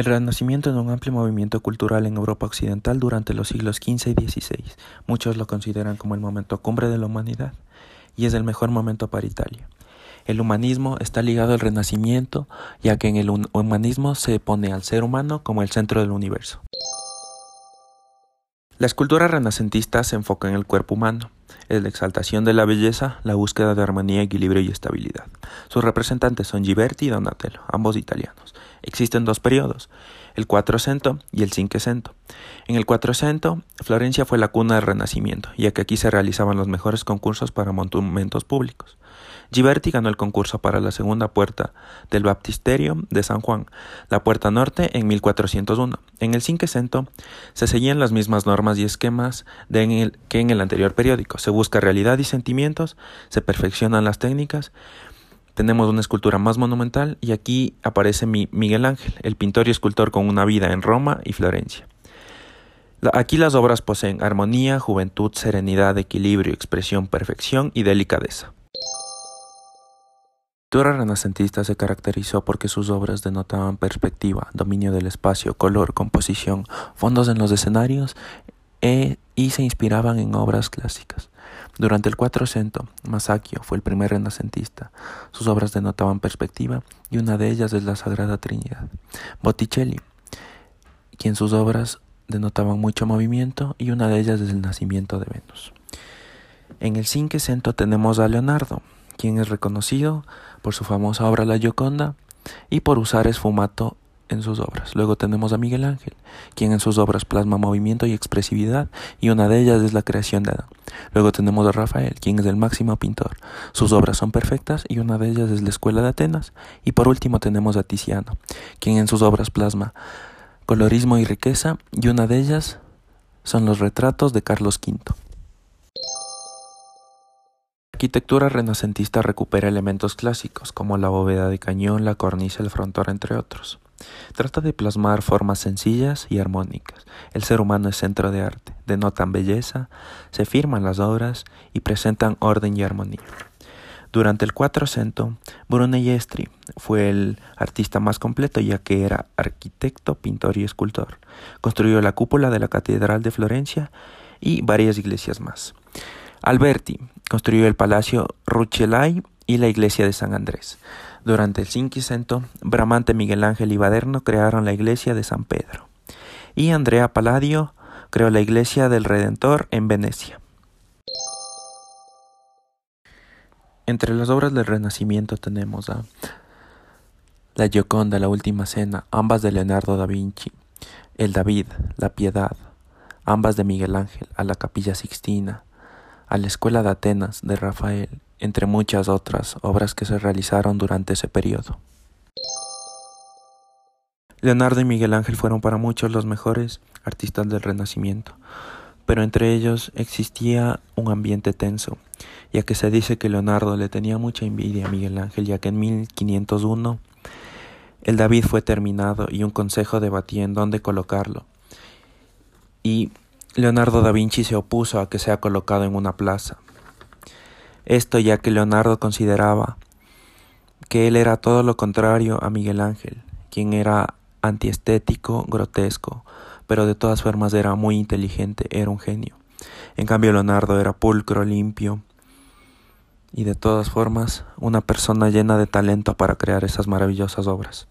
El Renacimiento es un amplio movimiento cultural en Europa Occidental durante los siglos XV y XVI. Muchos lo consideran como el momento cumbre de la humanidad y es el mejor momento para Italia. El humanismo está ligado al Renacimiento, ya que en el humanismo se pone al ser humano como el centro del universo. La escultura renacentista se enfoca en el cuerpo humano, es la exaltación de la belleza, la búsqueda de armonía, equilibrio y estabilidad. Sus representantes son Ghiberti y Donatello, ambos italianos. Existen dos periodos, el Quattrocento y el Cinquecento. En el Quattrocento, Florencia fue la cuna del Renacimiento, ya que aquí se realizaban los mejores concursos para monumentos públicos. Ghiberti ganó el concurso para la segunda puerta del Baptisterio de San Juan, la puerta norte, en 1401. En el Cinquecento se seguían las mismas normas y esquemas que en el anterior periódico. Se busca realidad y sentimientos, se perfeccionan las técnicas, tenemos una escultura más monumental y aquí aparece Miguel Ángel, el pintor y escultor con una vida en Roma y Florencia. Aquí las obras poseen armonía, juventud, serenidad, equilibrio, expresión, perfección y delicadeza. Escultura renacentista se caracterizó porque sus obras denotaban perspectiva, dominio del espacio, color, composición, fondos en los escenarios e, y se inspiraban en obras clásicas. Durante el Quattrocento, Masaccio fue el primer renacentista. Sus obras denotaban perspectiva y una de ellas es la Sagrada Trinidad. Botticelli, quien sus obras denotaban mucho movimiento y una de ellas es el nacimiento de Venus. En el Cinquecento tenemos a Leonardo, quien es reconocido por su famosa obra La Gioconda y por usar esfumato en sus obras. Luego tenemos a Miguel Ángel, quien en sus obras plasma movimiento y expresividad, y una de ellas es la creación de Adán. Luego tenemos a Rafael, quien es el máximo pintor. Sus obras son perfectas y una de ellas es la Escuela de Atenas. Y por último tenemos a Tiziano, quien en sus obras plasma colorismo y riqueza, y una de ellas son los retratos de Carlos V. La arquitectura renacentista recupera elementos clásicos como la bóveda de cañón, la cornisa, el frontón, entre otros. Trata de plasmar formas sencillas y armónicas. El ser humano es centro de arte, denotan belleza, se firman las obras y presentan orden y armonía. Durante el Quattrocento, Brunelleschi fue el artista más completo ya que era arquitecto, pintor y escultor. Construyó la cúpula de la Catedral de Florencia y varias iglesias más. Alberti construyó el Palacio Rucellai y la iglesia de San Andrés. Durante el Cinquecento, Bramante, Miguel Ángel y Baderno crearon la iglesia de San Pedro. Y Andrea Palladio creó la iglesia del Redentor en Venecia. Entre las obras del Renacimiento tenemos a La Gioconda, La Última Cena, ambas de Leonardo da Vinci, El David, La Piedad, ambas de Miguel Ángel, a la Capilla Sixtina, a la Escuela de Atenas de Rafael, entre muchas otras obras que se realizaron durante ese periodo. Leonardo y Miguel Ángel fueron para muchos los mejores artistas del Renacimiento, pero entre ellos existía un ambiente tenso, ya que se dice que Leonardo le tenía mucha envidia a Miguel Ángel, ya que en 1501 el David fue terminado y un consejo debatía en dónde colocarlo. Y Leonardo da Vinci se opuso a que sea colocado en una plaza, esto ya que Leonardo consideraba que él era todo lo contrario a Miguel Ángel, quien era antiestético, grotesco, pero de todas formas era muy inteligente, era un genio. En cambio Leonardo era pulcro, limpio y de todas formas una persona llena de talento para crear esas maravillosas obras.